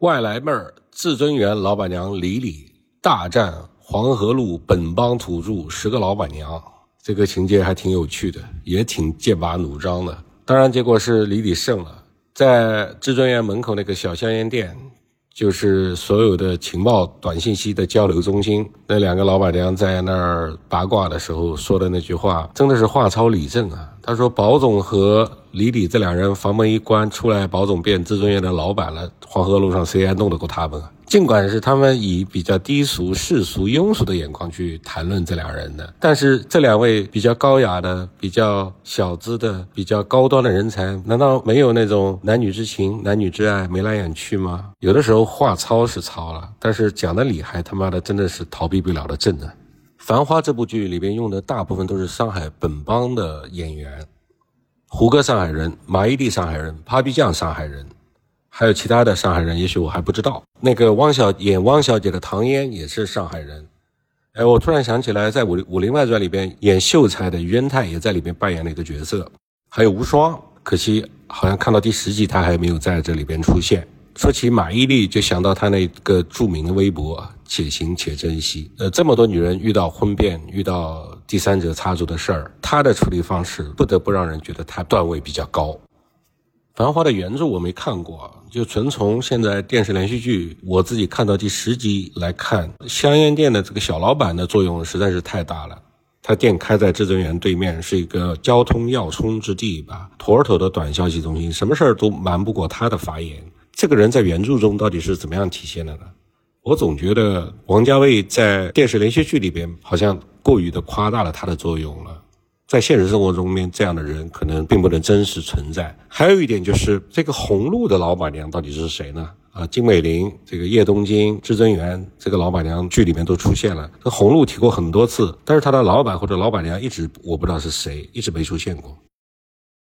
外来妹儿至尊园老板娘李李大战黄河路本帮土著十个老板娘，这个情节还挺有趣的，也挺剑拔弩张的。当然，结果是李李胜了。在至尊园门口那个小香烟店，就是所有的情报短信息的交流中心。那两个老板娘在那儿八卦的时候说的那句话，真的是话糙理正啊。他说：“保总和李李这两人房门一关出来，保总变至尊院的老板了。黄河路上谁还弄得过他们啊？”尽管是他们以比较低俗、世俗、庸俗的眼光去谈论这两人的，但是这两位比较高雅的、比较小资的、比较高端的人才，难道没有那种男女之情、男女之爱眉来眼去吗？有的时候话糙是糙了，但是讲的理还他妈的真的是逃避不了的正啊！《繁花》这部剧里边用的大部分都是上海本帮的演员，胡歌上海人，马伊琍上海人，Papi 酱上海人。还有其他的上海人，也许我还不知道。那个汪小演汪小姐的唐嫣也是上海人。哎，我突然想起来，在《武武林外传》里边演秀才的于恩泰也在里边扮演了一个角色。还有无双，可惜好像看到第十集他还没有在这里边出现。说起马伊琍，就想到她那个著名的微博“且行且珍惜”。呃，这么多女人遇到婚变、遇到第三者插足的事儿，她的处理方式不得不让人觉得她段位比较高。《繁花》的原著我没看过，就纯从现在电视连续剧我自己看到第十集来看，香烟店的这个小老板的作用实在是太大了。他店开在至尊园对面，是一个交通要冲之地吧，妥妥的短消息中心，什么事儿都瞒不过他的发言。这个人在原著中到底是怎么样体现的呢？我总觉得王家卫在电视连续剧里边好像过于的夸大了他的作用了。在现实生活中面，这样的人可能并不能真实存在。还有一点就是，这个红路的老板娘到底是谁呢？啊，金美玲、这个叶东京、至尊园这个老板娘剧里面都出现了，这红路提过很多次，但是他的老板或者老板娘一直我不知道是谁，一直没出现过。